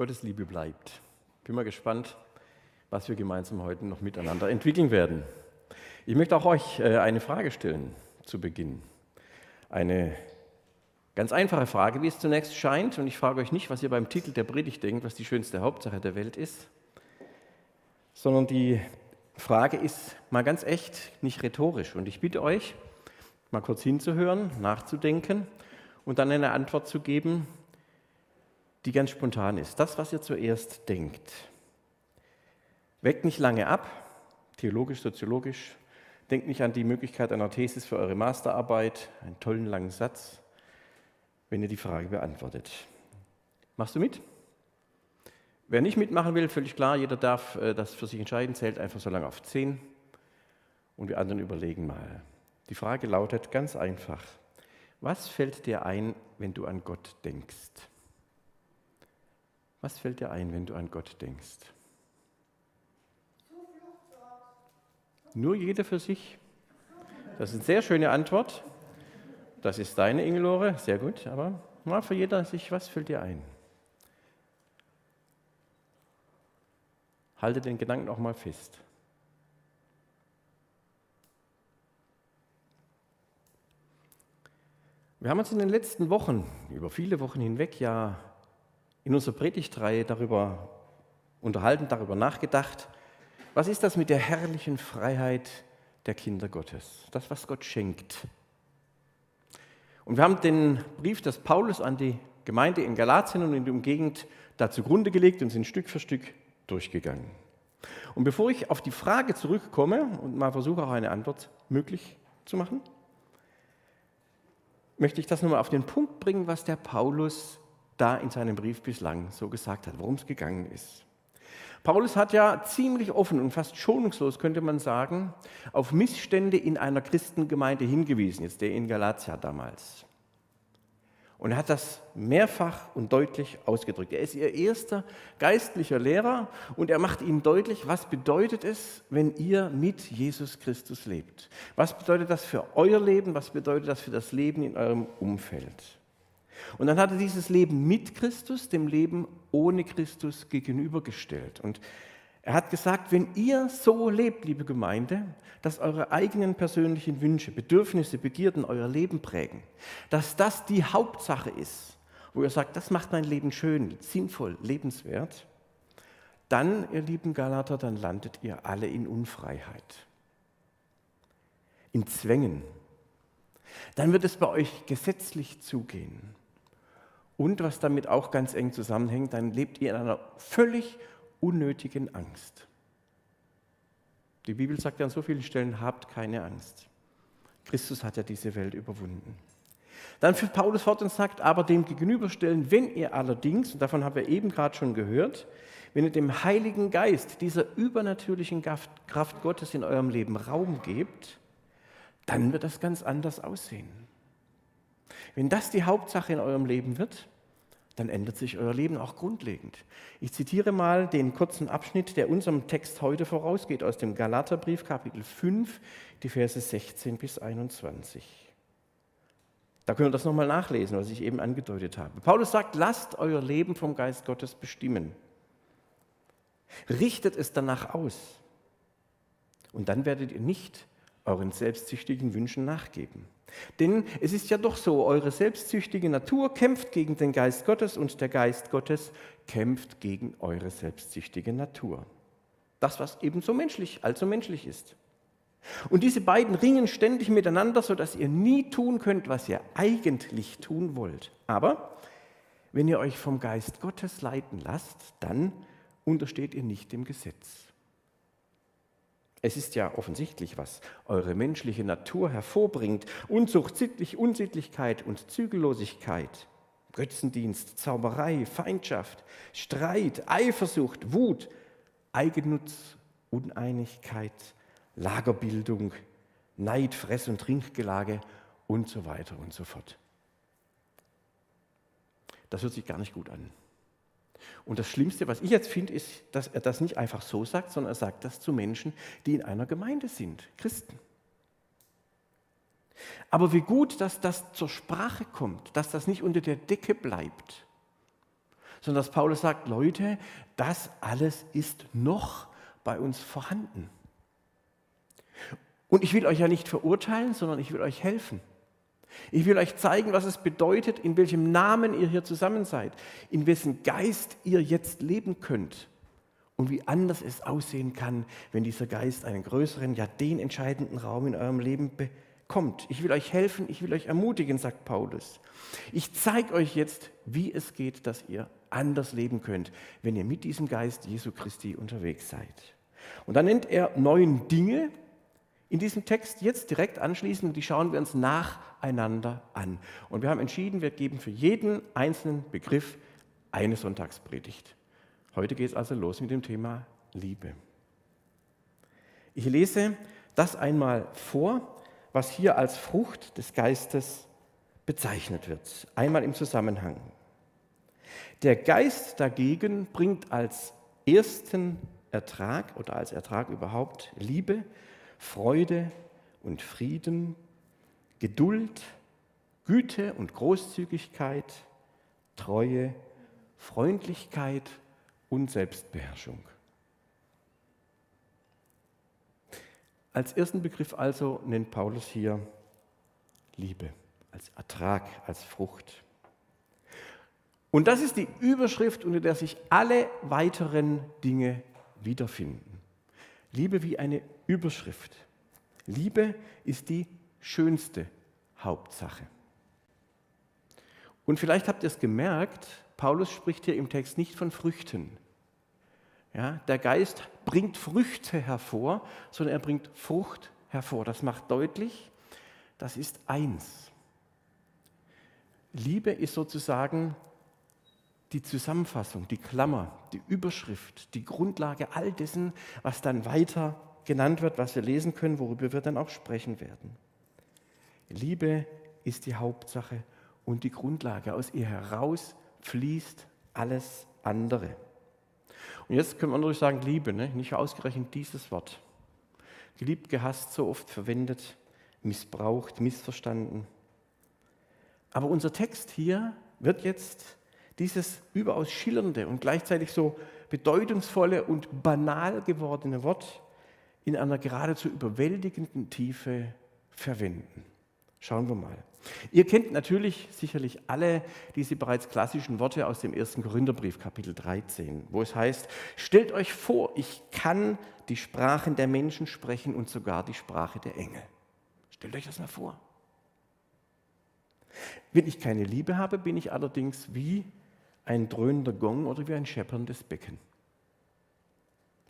Gottes Liebe bleibt. Bin mal gespannt, was wir gemeinsam heute noch miteinander entwickeln werden. Ich möchte auch euch äh, eine Frage stellen zu Beginn. Eine ganz einfache Frage, wie es zunächst scheint. Und ich frage euch nicht, was ihr beim Titel der Predigt denkt, was die schönste Hauptsache der Welt ist, sondern die Frage ist mal ganz echt, nicht rhetorisch. Und ich bitte euch, mal kurz hinzuhören, nachzudenken und dann eine Antwort zu geben, die ganz spontan ist. Das, was ihr zuerst denkt. Weckt nicht lange ab, theologisch, soziologisch. Denkt nicht an die Möglichkeit einer Thesis für eure Masterarbeit, einen tollen langen Satz, wenn ihr die Frage beantwortet. Machst du mit? Wer nicht mitmachen will, völlig klar, jeder darf äh, das für sich entscheiden, zählt einfach so lange auf 10 und wir anderen überlegen mal. Die Frage lautet ganz einfach, was fällt dir ein, wenn du an Gott denkst? Was fällt dir ein, wenn du an Gott denkst? Nur jeder für sich? Das ist eine sehr schöne Antwort. Das ist deine, Ingelore, sehr gut, aber mal für jeder sich, was fällt dir ein? Halte den Gedanken auch mal fest. Wir haben uns in den letzten Wochen, über viele Wochen hinweg, ja in unserer Predigtreihe darüber unterhalten, darüber nachgedacht, was ist das mit der herrlichen Freiheit der Kinder Gottes? Das, was Gott schenkt. Und wir haben den Brief des Paulus an die Gemeinde in Galatien und in der Umgegend da zugrunde gelegt und sind Stück für Stück durchgegangen. Und bevor ich auf die Frage zurückkomme und mal versuche, auch eine Antwort möglich zu machen, möchte ich das nochmal auf den Punkt bringen, was der Paulus da in seinem Brief bislang so gesagt hat, worum es gegangen ist. Paulus hat ja ziemlich offen und fast schonungslos, könnte man sagen, auf Missstände in einer Christengemeinde hingewiesen, jetzt der in Galatia damals. Und er hat das mehrfach und deutlich ausgedrückt. Er ist ihr erster geistlicher Lehrer und er macht ihnen deutlich, was bedeutet es, wenn ihr mit Jesus Christus lebt. Was bedeutet das für euer Leben? Was bedeutet das für das Leben in eurem Umfeld? Und dann hat er dieses Leben mit Christus dem Leben ohne Christus gegenübergestellt. Und er hat gesagt, wenn ihr so lebt, liebe Gemeinde, dass eure eigenen persönlichen Wünsche, Bedürfnisse, Begierden euer Leben prägen, dass das die Hauptsache ist, wo ihr sagt, das macht mein Leben schön, sinnvoll, lebenswert, dann, ihr lieben Galater, dann landet ihr alle in Unfreiheit, in Zwängen. Dann wird es bei euch gesetzlich zugehen. Und was damit auch ganz eng zusammenhängt, dann lebt ihr in einer völlig unnötigen Angst. Die Bibel sagt ja an so vielen Stellen, habt keine Angst. Christus hat ja diese Welt überwunden. Dann führt Paulus fort und sagt, aber dem gegenüberstellen, wenn ihr allerdings, und davon haben wir eben gerade schon gehört, wenn ihr dem Heiligen Geist, dieser übernatürlichen Kraft Gottes in eurem Leben Raum gebt, dann wird das ganz anders aussehen. Wenn das die Hauptsache in eurem Leben wird, dann ändert sich euer Leben auch grundlegend. Ich zitiere mal den kurzen Abschnitt, der unserem Text heute vorausgeht, aus dem Galaterbrief Kapitel 5, die Verse 16 bis 21. Da können wir das nochmal nachlesen, was ich eben angedeutet habe. Paulus sagt, lasst euer Leben vom Geist Gottes bestimmen. Richtet es danach aus. Und dann werdet ihr nicht euren selbstsüchtigen Wünschen nachgeben. Denn es ist ja doch so, eure selbstsüchtige Natur kämpft gegen den Geist Gottes und der Geist Gottes kämpft gegen eure selbstsüchtige Natur. Das, was ebenso menschlich, also menschlich ist. Und diese beiden ringen ständig miteinander, sodass ihr nie tun könnt, was ihr eigentlich tun wollt. Aber wenn ihr euch vom Geist Gottes leiten lasst, dann untersteht ihr nicht dem Gesetz. Es ist ja offensichtlich, was eure menschliche Natur hervorbringt. Unzucht, Sittlich, Unsittlichkeit und Zügellosigkeit, Götzendienst, Zauberei, Feindschaft, Streit, Eifersucht, Wut, Eigennutz, Uneinigkeit, Lagerbildung, Neid, Fress- und Trinkgelage und so weiter und so fort. Das hört sich gar nicht gut an. Und das Schlimmste, was ich jetzt finde, ist, dass er das nicht einfach so sagt, sondern er sagt das zu Menschen, die in einer Gemeinde sind, Christen. Aber wie gut, dass das zur Sprache kommt, dass das nicht unter der Decke bleibt, sondern dass Paulus sagt, Leute, das alles ist noch bei uns vorhanden. Und ich will euch ja nicht verurteilen, sondern ich will euch helfen. Ich will euch zeigen, was es bedeutet, in welchem Namen ihr hier zusammen seid, in wessen Geist ihr jetzt leben könnt und wie anders es aussehen kann, wenn dieser Geist einen größeren, ja den entscheidenden Raum in eurem Leben bekommt. Ich will euch helfen, ich will euch ermutigen, sagt Paulus. Ich zeige euch jetzt, wie es geht, dass ihr anders leben könnt, wenn ihr mit diesem Geist Jesu Christi unterwegs seid. Und dann nennt er neun Dinge in diesem Text jetzt direkt anschließend, die schauen wir uns nacheinander an. Und wir haben entschieden, wir geben für jeden einzelnen Begriff eine Sonntagspredigt. Heute geht es also los mit dem Thema Liebe. Ich lese das einmal vor, was hier als Frucht des Geistes bezeichnet wird. Einmal im Zusammenhang. Der Geist dagegen bringt als ersten Ertrag oder als Ertrag überhaupt Liebe, Freude und Frieden, Geduld, Güte und Großzügigkeit, Treue, Freundlichkeit und Selbstbeherrschung. Als ersten Begriff also nennt Paulus hier Liebe als Ertrag, als Frucht. Und das ist die Überschrift, unter der sich alle weiteren Dinge wiederfinden. Liebe wie eine Überschrift. Liebe ist die schönste Hauptsache. Und vielleicht habt ihr es gemerkt, Paulus spricht hier im Text nicht von Früchten. Ja, der Geist bringt Früchte hervor, sondern er bringt Frucht hervor. Das macht deutlich, das ist eins. Liebe ist sozusagen die Zusammenfassung, die Klammer, die Überschrift, die Grundlage all dessen, was dann weiter genannt wird, was wir lesen können, worüber wir dann auch sprechen werden. Liebe ist die Hauptsache und die Grundlage. Aus ihr heraus fließt alles andere. Und jetzt können wir natürlich sagen, Liebe, ne? nicht ausgerechnet dieses Wort. Geliebt, gehasst, so oft verwendet, missbraucht, missverstanden. Aber unser Text hier wird jetzt dieses überaus schillernde und gleichzeitig so bedeutungsvolle und banal gewordene Wort in einer geradezu überwältigenden Tiefe verwenden. Schauen wir mal. Ihr kennt natürlich sicherlich alle diese bereits klassischen Worte aus dem ersten Korintherbrief, Kapitel 13, wo es heißt, stellt euch vor, ich kann die Sprachen der Menschen sprechen und sogar die Sprache der Engel. Stellt euch das mal vor. Wenn ich keine Liebe habe, bin ich allerdings wie ein dröhnender Gong oder wie ein schepperndes Becken.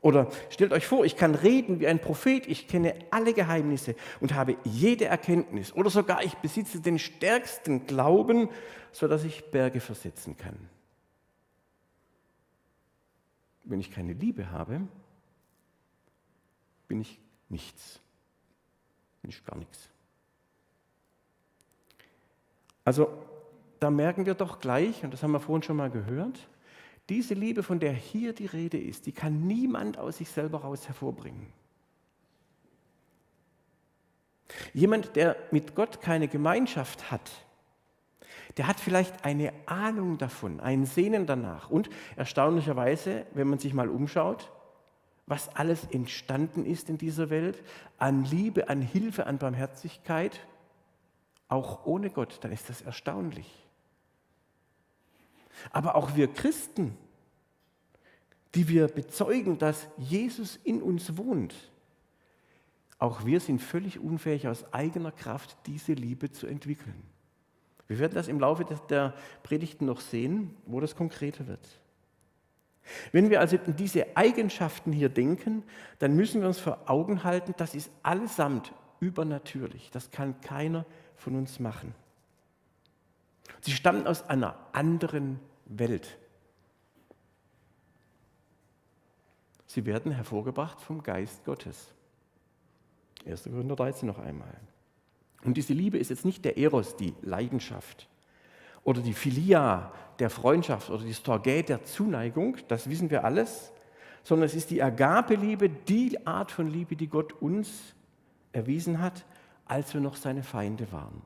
Oder stellt euch vor, ich kann reden wie ein Prophet, ich kenne alle Geheimnisse und habe jede Erkenntnis. Oder sogar ich besitze den stärksten Glauben, sodass ich Berge versetzen kann. Wenn ich keine Liebe habe, bin ich nichts. Bin ich gar nichts. Also da merken wir doch gleich, und das haben wir vorhin schon mal gehört, diese Liebe, von der hier die Rede ist, die kann niemand aus sich selber raus hervorbringen. Jemand, der mit Gott keine Gemeinschaft hat, der hat vielleicht eine Ahnung davon, ein Sehnen danach. Und erstaunlicherweise, wenn man sich mal umschaut, was alles entstanden ist in dieser Welt, an Liebe, an Hilfe, an Barmherzigkeit, auch ohne Gott, dann ist das erstaunlich. Aber auch wir Christen, die wir bezeugen, dass Jesus in uns wohnt, auch wir sind völlig unfähig, aus eigener Kraft diese Liebe zu entwickeln. Wir werden das im Laufe der Predigten noch sehen, wo das konkreter wird. Wenn wir also in diese Eigenschaften hier denken, dann müssen wir uns vor Augen halten, das ist allesamt übernatürlich. Das kann keiner von uns machen. Sie stammen aus einer anderen Welt. Sie werden hervorgebracht vom Geist Gottes. 1. Korinther 13 noch einmal. Und diese Liebe ist jetzt nicht der Eros, die Leidenschaft, oder die Philia, der Freundschaft, oder die Storgä, der Zuneigung, das wissen wir alles, sondern es ist die Agape-Liebe, die Art von Liebe, die Gott uns erwiesen hat, als wir noch seine Feinde waren.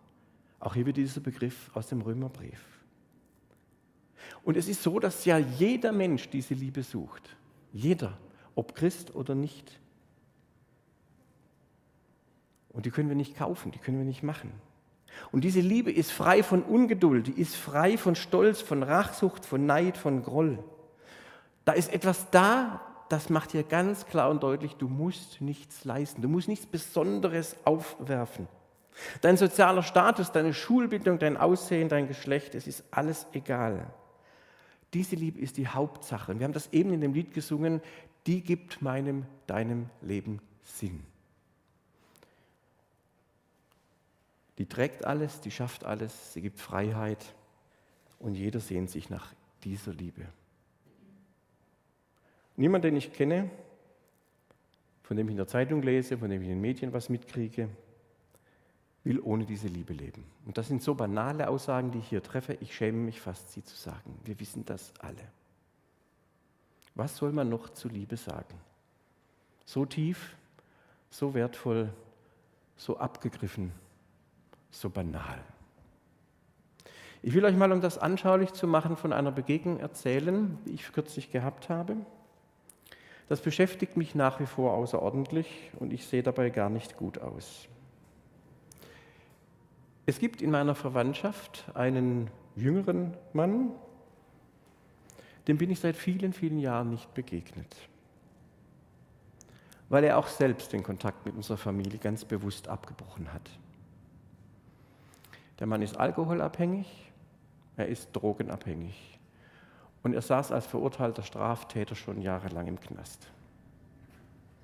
Auch hier wird dieser Begriff aus dem Römerbrief. Und es ist so, dass ja jeder Mensch diese Liebe sucht. Jeder, ob Christ oder nicht. Und die können wir nicht kaufen, die können wir nicht machen. Und diese Liebe ist frei von Ungeduld, die ist frei von Stolz, von Rachsucht, von Neid, von Groll. Da ist etwas da, das macht dir ganz klar und deutlich, du musst nichts leisten, du musst nichts Besonderes aufwerfen. Dein sozialer Status, deine Schulbildung, dein Aussehen, dein Geschlecht, es ist alles egal. Diese Liebe ist die Hauptsache. Und wir haben das eben in dem Lied gesungen, die gibt meinem, deinem Leben Sinn. Die trägt alles, die schafft alles, sie gibt Freiheit und jeder sehnt sich nach dieser Liebe. Niemand, den ich kenne, von dem ich in der Zeitung lese, von dem ich in den Medien was mitkriege, will ohne diese Liebe leben. Und das sind so banale Aussagen, die ich hier treffe. Ich schäme mich fast, sie zu sagen. Wir wissen das alle. Was soll man noch zu Liebe sagen? So tief, so wertvoll, so abgegriffen, so banal. Ich will euch mal, um das anschaulich zu machen, von einer Begegnung erzählen, die ich kürzlich gehabt habe. Das beschäftigt mich nach wie vor außerordentlich und ich sehe dabei gar nicht gut aus. Es gibt in meiner Verwandtschaft einen jüngeren Mann, dem bin ich seit vielen, vielen Jahren nicht begegnet, weil er auch selbst den Kontakt mit unserer Familie ganz bewusst abgebrochen hat. Der Mann ist alkoholabhängig, er ist drogenabhängig und er saß als verurteilter Straftäter schon jahrelang im Knast.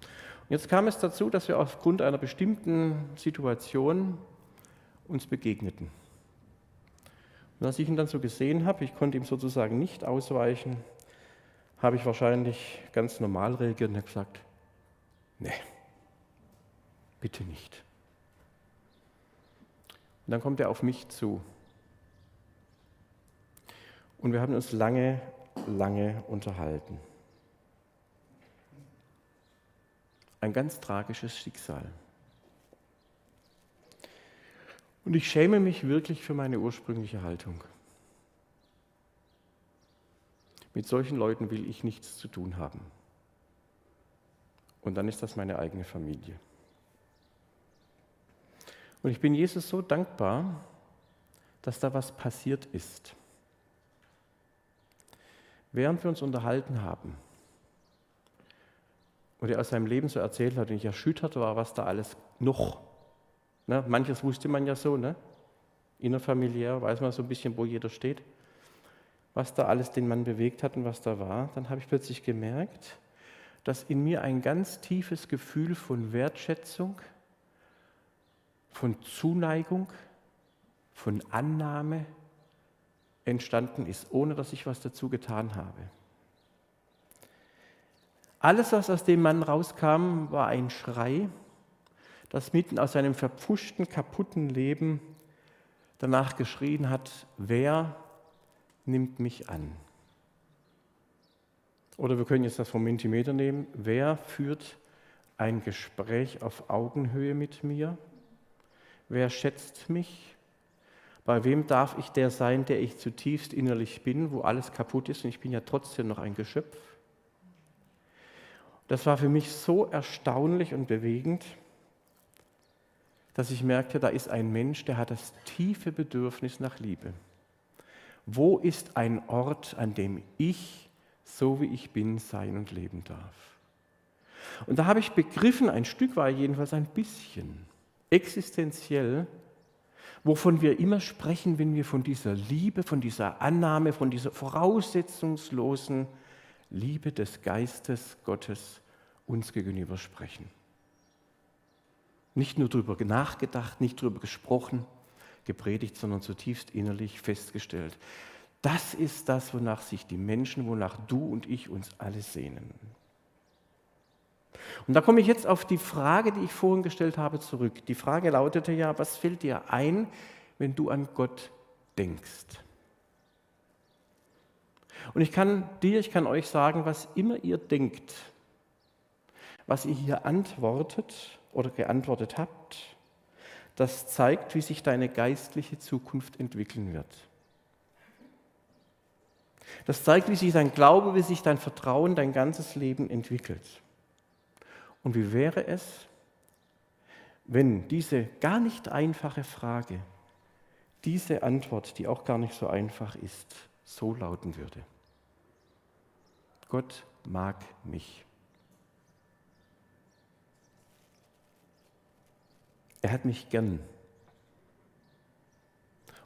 Und jetzt kam es dazu, dass wir aufgrund einer bestimmten Situation uns begegneten. Und als ich ihn dann so gesehen habe, ich konnte ihm sozusagen nicht ausweichen, habe ich wahrscheinlich ganz normal reagiert und habe gesagt, nee, bitte nicht. Und dann kommt er auf mich zu. Und wir haben uns lange, lange unterhalten. Ein ganz tragisches Schicksal. Und ich schäme mich wirklich für meine ursprüngliche Haltung. Mit solchen Leuten will ich nichts zu tun haben. Und dann ist das meine eigene Familie. Und ich bin Jesus so dankbar, dass da was passiert ist. Während wir uns unterhalten haben und er aus seinem Leben so erzählt hat und ich erschüttert war, was da alles noch Ne? Manches wusste man ja so, ne? innerfamiliär weiß man so ein bisschen, wo jeder steht, was da alles den Mann bewegt hat und was da war. Dann habe ich plötzlich gemerkt, dass in mir ein ganz tiefes Gefühl von Wertschätzung, von Zuneigung, von Annahme entstanden ist, ohne dass ich was dazu getan habe. Alles, was aus dem Mann rauskam, war ein Schrei, das mitten aus seinem verpfuschten, kaputten Leben danach geschrien hat, wer nimmt mich an? Oder wir können jetzt das vom Mentimeter nehmen, wer führt ein Gespräch auf Augenhöhe mit mir? Wer schätzt mich? Bei wem darf ich der sein, der ich zutiefst innerlich bin, wo alles kaputt ist und ich bin ja trotzdem noch ein Geschöpf? Das war für mich so erstaunlich und bewegend dass ich merkte, da ist ein Mensch, der hat das tiefe Bedürfnis nach Liebe. Wo ist ein Ort, an dem ich, so wie ich bin, sein und leben darf? Und da habe ich begriffen, ein Stück war jedenfalls ein bisschen existenziell, wovon wir immer sprechen, wenn wir von dieser Liebe, von dieser Annahme, von dieser voraussetzungslosen Liebe des Geistes Gottes uns gegenüber sprechen. Nicht nur darüber nachgedacht, nicht darüber gesprochen, gepredigt, sondern zutiefst innerlich festgestellt. Das ist das, wonach sich die Menschen, wonach du und ich uns alle sehnen. Und da komme ich jetzt auf die Frage, die ich vorhin gestellt habe, zurück. Die Frage lautete ja, was fällt dir ein, wenn du an Gott denkst? Und ich kann dir, ich kann euch sagen, was immer ihr denkt, was ihr hier antwortet, oder geantwortet habt, das zeigt, wie sich deine geistliche Zukunft entwickeln wird. Das zeigt, wie sich dein Glaube, wie sich dein Vertrauen, dein ganzes Leben entwickelt. Und wie wäre es, wenn diese gar nicht einfache Frage, diese Antwort, die auch gar nicht so einfach ist, so lauten würde. Gott mag mich. Er hat mich gern.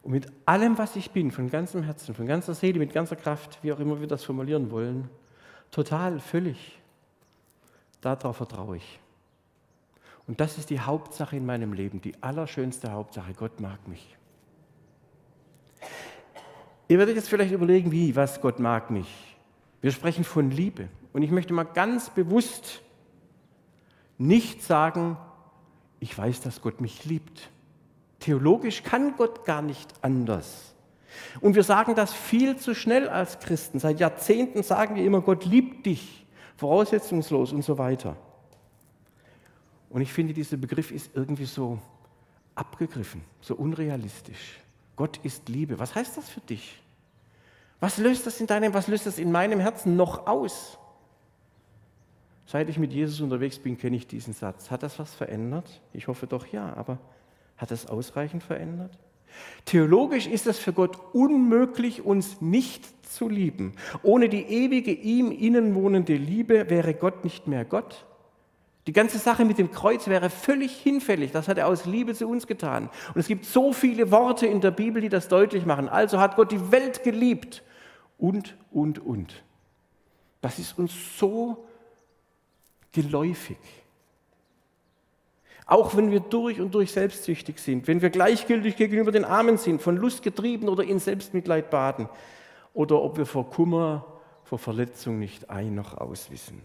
Und mit allem, was ich bin, von ganzem Herzen, von ganzer Seele, mit ganzer Kraft, wie auch immer wir das formulieren wollen, total, völlig, darauf vertraue ich. Und das ist die Hauptsache in meinem Leben, die allerschönste Hauptsache. Gott mag mich. Ihr werdet jetzt vielleicht überlegen, wie, was Gott mag mich. Wir sprechen von Liebe. Und ich möchte mal ganz bewusst nicht sagen, ich weiß, dass Gott mich liebt. Theologisch kann Gott gar nicht anders. Und wir sagen das viel zu schnell als Christen. Seit Jahrzehnten sagen wir immer, Gott liebt dich, voraussetzungslos und so weiter. Und ich finde, dieser Begriff ist irgendwie so abgegriffen, so unrealistisch. Gott ist Liebe. Was heißt das für dich? Was löst das in deinem, was löst das in meinem Herzen noch aus? Seit ich mit Jesus unterwegs bin, kenne ich diesen Satz. Hat das was verändert? Ich hoffe doch ja, aber hat das ausreichend verändert? Theologisch ist es für Gott unmöglich, uns nicht zu lieben. Ohne die ewige ihm innen wohnende Liebe wäre Gott nicht mehr Gott. Die ganze Sache mit dem Kreuz wäre völlig hinfällig. Das hat er aus Liebe zu uns getan. Und es gibt so viele Worte in der Bibel, die das deutlich machen. Also hat Gott die Welt geliebt. Und, und, und. Das ist uns so geläufig. Auch wenn wir durch und durch selbstsüchtig sind, wenn wir gleichgültig gegenüber den Armen sind, von Lust getrieben oder in Selbstmitleid baden, oder ob wir vor Kummer, vor Verletzung nicht ein noch auswissen.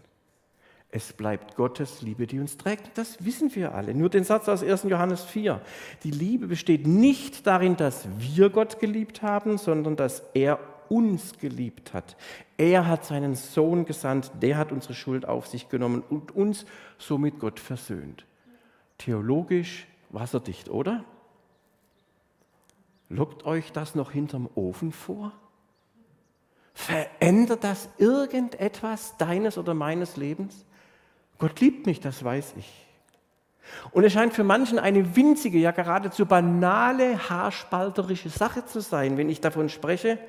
Es bleibt Gottes Liebe, die uns trägt. Das wissen wir alle. Nur den Satz aus 1. Johannes 4. Die Liebe besteht nicht darin, dass wir Gott geliebt haben, sondern dass er uns geliebt hat. Er hat seinen Sohn gesandt, der hat unsere Schuld auf sich genommen und uns somit Gott versöhnt. Theologisch wasserdicht, oder? Lockt euch das noch hinterm Ofen vor? Verändert das irgendetwas deines oder meines Lebens? Gott liebt mich, das weiß ich. Und es scheint für manchen eine winzige, ja geradezu banale, haarspalterische Sache zu sein, wenn ich davon spreche,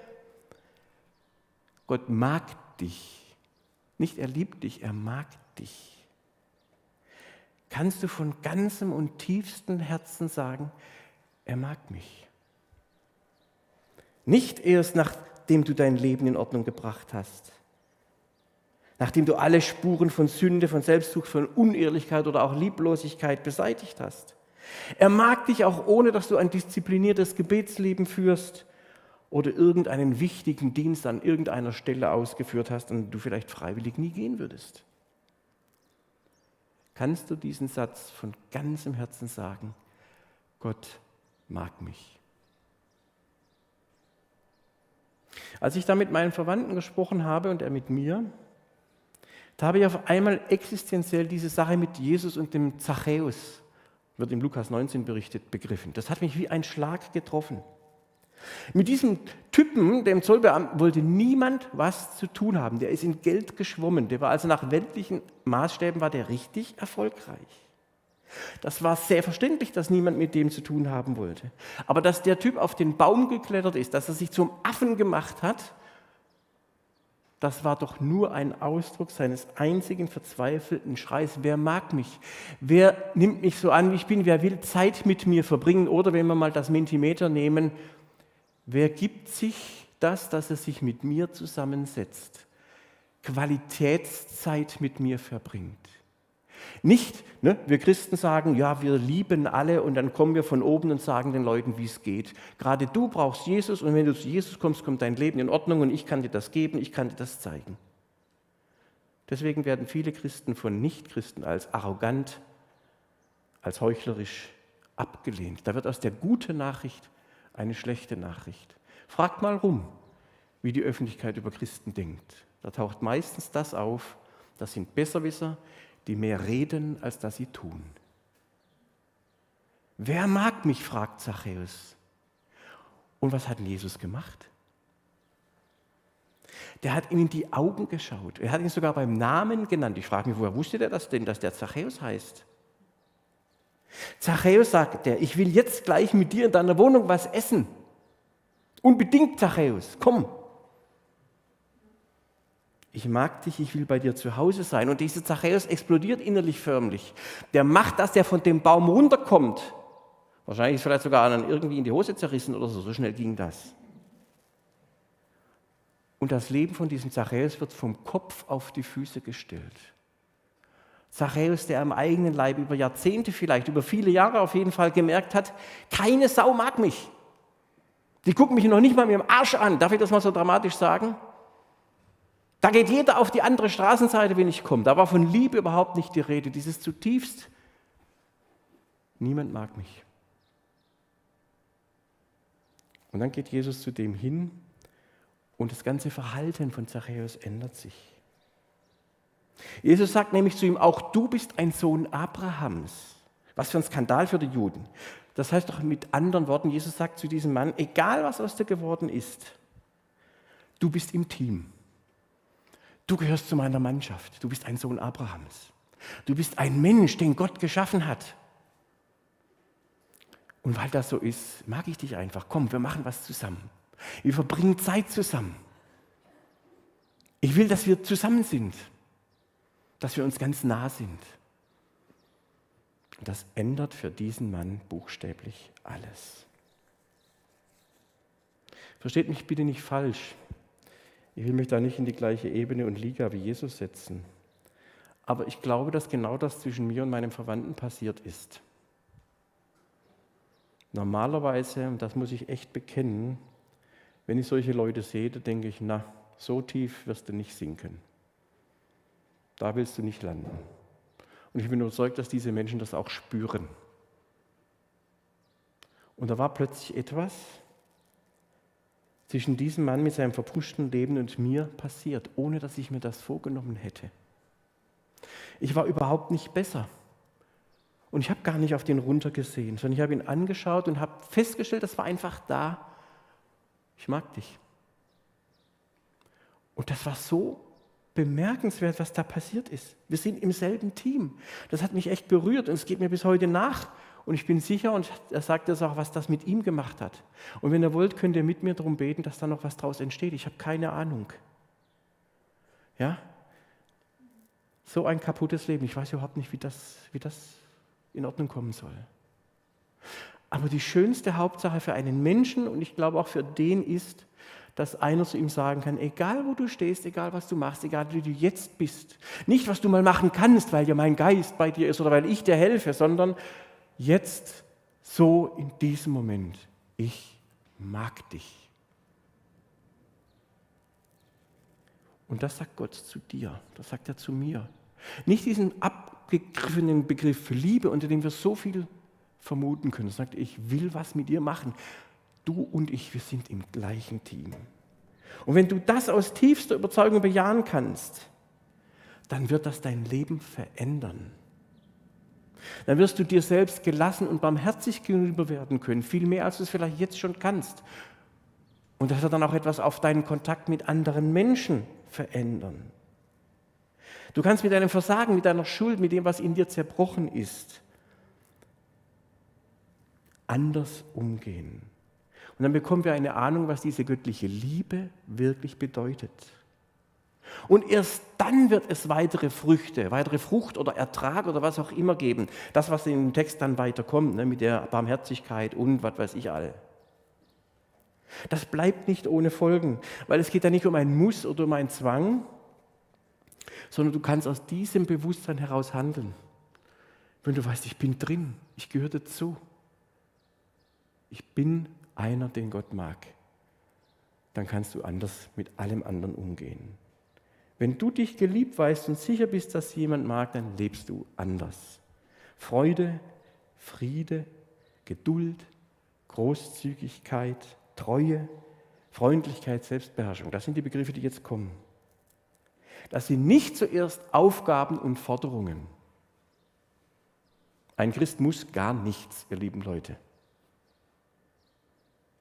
Gott mag dich. Nicht er liebt dich, er mag dich. Kannst du von ganzem und tiefstem Herzen sagen, er mag mich. Nicht erst nachdem du dein Leben in Ordnung gebracht hast nachdem du alle Spuren von Sünde, von Selbstsucht, von Unehrlichkeit oder auch Lieblosigkeit beseitigt hast. Er mag dich auch ohne, dass du ein diszipliniertes Gebetsleben führst oder irgendeinen wichtigen Dienst an irgendeiner Stelle ausgeführt hast, und du vielleicht freiwillig nie gehen würdest. Kannst du diesen Satz von ganzem Herzen sagen, Gott mag mich. Als ich da mit meinen Verwandten gesprochen habe und er mit mir, da habe ich auf einmal existenziell diese Sache mit Jesus und dem Zachäus, wird im Lukas 19 berichtet, begriffen. Das hat mich wie ein Schlag getroffen. Mit diesem Typen, dem Zollbeamten, wollte niemand was zu tun haben. Der ist in Geld geschwommen. Der war also nach weltlichen Maßstäben war der richtig erfolgreich. Das war sehr verständlich, dass niemand mit dem zu tun haben wollte. Aber dass der Typ auf den Baum geklettert ist, dass er sich zum Affen gemacht hat, das war doch nur ein Ausdruck seines einzigen verzweifelten Schreis. Wer mag mich? Wer nimmt mich so an, wie ich bin? Wer will Zeit mit mir verbringen? Oder wenn wir mal das Mentimeter nehmen, wer gibt sich das, dass er sich mit mir zusammensetzt? Qualitätszeit mit mir verbringt. Nicht, ne, wir Christen sagen, ja, wir lieben alle und dann kommen wir von oben und sagen den Leuten, wie es geht. Gerade du brauchst Jesus und wenn du zu Jesus kommst, kommt dein Leben in Ordnung und ich kann dir das geben, ich kann dir das zeigen. Deswegen werden viele Christen von Nichtchristen als arrogant, als heuchlerisch abgelehnt. Da wird aus der guten Nachricht eine schlechte Nachricht. Fragt mal rum, wie die Öffentlichkeit über Christen denkt. Da taucht meistens das auf, das sind Besserwisser, die mehr reden, als dass sie tun. Wer mag mich? fragt Zachäus. Und was hat Jesus gemacht? Der hat ihm in die Augen geschaut. Er hat ihn sogar beim Namen genannt. Ich frage mich, woher wusste der das denn, dass der Zachäus heißt? Zachäus sagt er, ich will jetzt gleich mit dir in deiner Wohnung was essen. Unbedingt, Zachäus, komm. Ich mag dich, ich will bei dir zu Hause sein. Und dieser Zachäus explodiert innerlich förmlich. Der macht, dass er von dem Baum runterkommt. Wahrscheinlich ist vielleicht sogar anderen irgendwie in die Hose zerrissen oder so. So schnell ging das. Und das Leben von diesem Zachäus wird vom Kopf auf die Füße gestellt. Zachäus, der am eigenen Leib über Jahrzehnte vielleicht, über viele Jahre auf jeden Fall gemerkt hat, keine Sau mag mich. Die gucken mich noch nicht mal mit dem Arsch an. Darf ich das mal so dramatisch sagen? Da geht jeder auf die andere Straßenseite, wenn ich komme. Da war von Liebe überhaupt nicht die Rede. Dieses zutiefst, niemand mag mich. Und dann geht Jesus zu dem hin und das ganze Verhalten von Zachäus ändert sich. Jesus sagt nämlich zu ihm, auch du bist ein Sohn Abrahams. Was für ein Skandal für die Juden. Das heißt doch mit anderen Worten, Jesus sagt zu diesem Mann, egal was aus dir geworden ist, du bist im Team. Du gehörst zu meiner Mannschaft. Du bist ein Sohn Abrahams. Du bist ein Mensch, den Gott geschaffen hat. Und weil das so ist, mag ich dich einfach. Komm, wir machen was zusammen. Wir verbringen Zeit zusammen. Ich will, dass wir zusammen sind, dass wir uns ganz nah sind. Und das ändert für diesen Mann buchstäblich alles. Versteht mich bitte nicht falsch. Ich will mich da nicht in die gleiche Ebene und Liga wie Jesus setzen. Aber ich glaube, dass genau das zwischen mir und meinem Verwandten passiert ist. Normalerweise, und das muss ich echt bekennen, wenn ich solche Leute sehe, dann denke ich, na, so tief wirst du nicht sinken. Da willst du nicht landen. Und ich bin überzeugt, dass diese Menschen das auch spüren. Und da war plötzlich etwas zwischen diesem Mann mit seinem verpuschten Leben und mir passiert, ohne dass ich mir das vorgenommen hätte. Ich war überhaupt nicht besser. Und ich habe gar nicht auf den runtergesehen, sondern ich habe ihn angeschaut und habe festgestellt, das war einfach da. Ich mag dich. Und das war so bemerkenswert, was da passiert ist. Wir sind im selben Team. Das hat mich echt berührt und es geht mir bis heute nach. Und ich bin sicher, und er sagt das auch, was das mit ihm gemacht hat. Und wenn ihr wollt, könnt ihr mit mir darum beten, dass da noch was draus entsteht. Ich habe keine Ahnung. Ja? So ein kaputtes Leben. Ich weiß überhaupt nicht, wie das, wie das in Ordnung kommen soll. Aber die schönste Hauptsache für einen Menschen und ich glaube auch für den ist, dass einer zu ihm sagen kann, egal wo du stehst, egal was du machst, egal wie du jetzt bist, nicht was du mal machen kannst, weil ja mein Geist bei dir ist oder weil ich dir helfe, sondern jetzt so in diesem Moment, ich mag dich. Und das sagt Gott zu dir, das sagt er zu mir. Nicht diesen abgegriffenen Begriff Liebe, unter dem wir so viel vermuten können. Er sagt, ich will was mit dir machen. Du und ich, wir sind im gleichen Team. Und wenn du das aus tiefster Überzeugung bejahen kannst, dann wird das dein Leben verändern. Dann wirst du dir selbst gelassen und barmherzig gegenüber werden können, viel mehr als du es vielleicht jetzt schon kannst. Und das wird dann auch etwas auf deinen Kontakt mit anderen Menschen verändern. Du kannst mit deinem Versagen, mit deiner Schuld, mit dem, was in dir zerbrochen ist, anders umgehen. Und dann bekommen wir eine Ahnung, was diese göttliche Liebe wirklich bedeutet. Und erst dann wird es weitere Früchte, weitere Frucht oder Ertrag oder was auch immer geben. Das, was in dem Text dann weiterkommt, ne, mit der Barmherzigkeit und was weiß ich all. Das bleibt nicht ohne Folgen, weil es geht ja nicht um ein Muss oder um einen Zwang, sondern du kannst aus diesem Bewusstsein heraus handeln. Wenn du weißt, ich bin drin, ich gehöre dazu. Ich bin einer, den Gott mag, dann kannst du anders mit allem anderen umgehen. Wenn du dich geliebt weißt und sicher bist, dass jemand mag, dann lebst du anders. Freude, Friede, Geduld, Großzügigkeit, Treue, Freundlichkeit, Selbstbeherrschung. Das sind die Begriffe, die jetzt kommen. Das sind nicht zuerst Aufgaben und Forderungen. Ein Christ muss gar nichts, ihr lieben Leute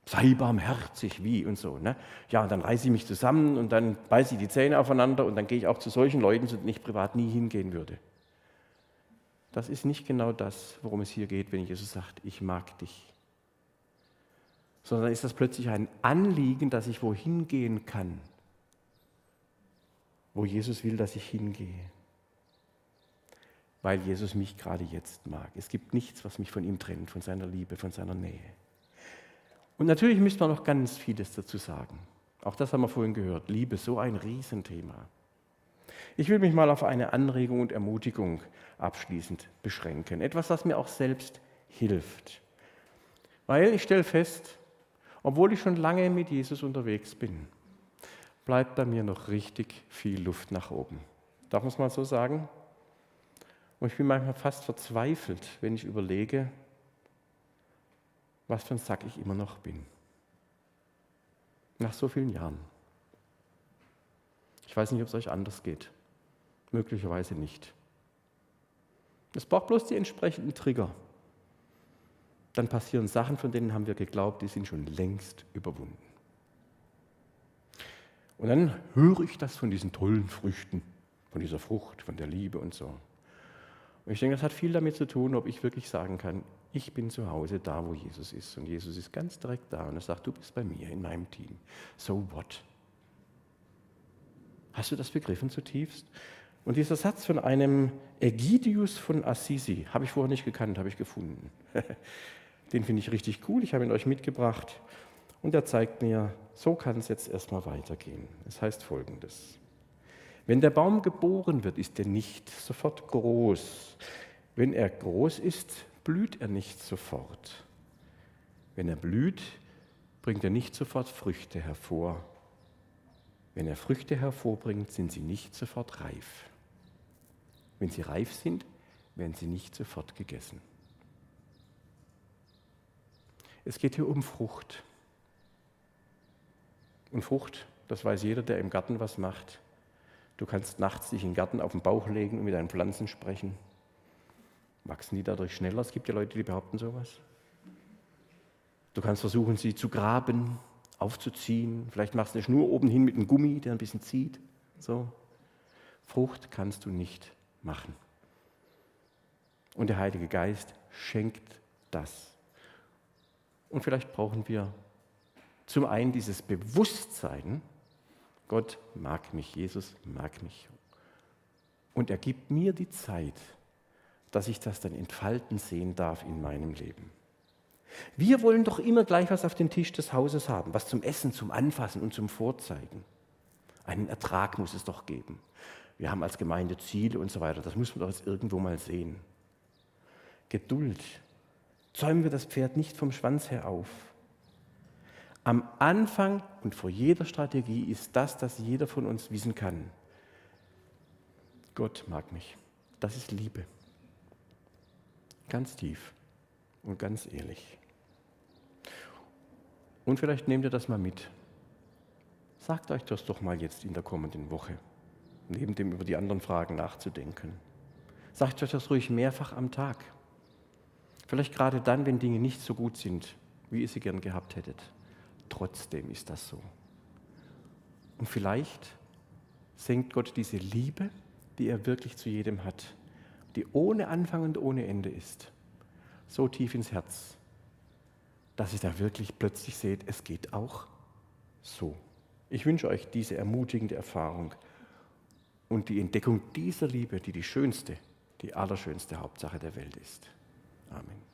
sei barmherzig, wie und so. Ne? Ja, und dann reiße ich mich zusammen und dann beiße ich die Zähne aufeinander und dann gehe ich auch zu solchen Leuten, zu denen ich privat nie hingehen würde. Das ist nicht genau das, worum es hier geht, wenn Jesus sagt, ich mag dich. Sondern ist das plötzlich ein Anliegen, dass ich wohin gehen kann, wo Jesus will, dass ich hingehe. Weil Jesus mich gerade jetzt mag. Es gibt nichts, was mich von ihm trennt, von seiner Liebe, von seiner Nähe. Und natürlich müsste man noch ganz vieles dazu sagen. Auch das haben wir vorhin gehört. Liebe, so ein Riesenthema. Ich will mich mal auf eine Anregung und Ermutigung abschließend beschränken. Etwas, was mir auch selbst hilft. Weil ich stelle fest, obwohl ich schon lange mit Jesus unterwegs bin, bleibt bei mir noch richtig viel Luft nach oben. Darf man es mal so sagen? Und ich bin manchmal fast verzweifelt, wenn ich überlege, was für ein Sack ich immer noch bin. Nach so vielen Jahren. Ich weiß nicht, ob es euch anders geht. Möglicherweise nicht. Es braucht bloß die entsprechenden Trigger. Dann passieren Sachen, von denen haben wir geglaubt, die sind schon längst überwunden. Und dann höre ich das von diesen tollen Früchten, von dieser Frucht, von der Liebe und so. Und ich denke, das hat viel damit zu tun, ob ich wirklich sagen kann, ich bin zu Hause da, wo Jesus ist. Und Jesus ist ganz direkt da und er sagt, du bist bei mir in meinem Team. So what? Hast du das begriffen zutiefst? Und dieser Satz von einem Ägidius von Assisi, habe ich vorher nicht gekannt, habe ich gefunden. Den finde ich richtig cool, ich habe ihn euch mitgebracht. Und er zeigt mir, so kann es jetzt erstmal weitergehen. Es heißt folgendes. Wenn der Baum geboren wird, ist er nicht sofort groß. Wenn er groß ist, blüht er nicht sofort. Wenn er blüht, bringt er nicht sofort Früchte hervor. Wenn er Früchte hervorbringt, sind sie nicht sofort reif. Wenn sie reif sind, werden sie nicht sofort gegessen. Es geht hier um Frucht. Und Frucht, das weiß jeder, der im Garten was macht. Du kannst nachts dich in den Garten auf den Bauch legen und mit deinen Pflanzen sprechen. Wachsen die dadurch schneller? Es gibt ja Leute, die behaupten sowas. Du kannst versuchen, sie zu graben, aufzuziehen. Vielleicht machst du eine Schnur oben hin mit einem Gummi, der ein bisschen zieht. So. Frucht kannst du nicht machen. Und der Heilige Geist schenkt das. Und vielleicht brauchen wir zum einen dieses Bewusstsein, Gott mag mich, Jesus mag mich. Und er gibt mir die Zeit, dass ich das dann entfalten sehen darf in meinem Leben. Wir wollen doch immer gleich was auf dem Tisch des Hauses haben, was zum Essen, zum Anfassen und zum Vorzeigen. Einen Ertrag muss es doch geben. Wir haben als Gemeinde Ziele und so weiter. Das muss man doch jetzt irgendwo mal sehen. Geduld. Zäumen wir das Pferd nicht vom Schwanz her auf. Am Anfang und vor jeder Strategie ist das, dass jeder von uns wissen kann. Gott mag mich. Das ist Liebe. Ganz tief und ganz ehrlich. Und vielleicht nehmt ihr das mal mit. Sagt euch das doch mal jetzt in der kommenden Woche, neben dem über die anderen Fragen nachzudenken. Sagt euch das ruhig mehrfach am Tag. Vielleicht gerade dann, wenn Dinge nicht so gut sind, wie ihr sie gern gehabt hättet. Trotzdem ist das so. Und vielleicht senkt Gott diese Liebe, die er wirklich zu jedem hat, die ohne Anfang und ohne Ende ist, so tief ins Herz, dass ihr da wirklich plötzlich seht, es geht auch so. Ich wünsche euch diese ermutigende Erfahrung und die Entdeckung dieser Liebe, die die schönste, die allerschönste Hauptsache der Welt ist. Amen.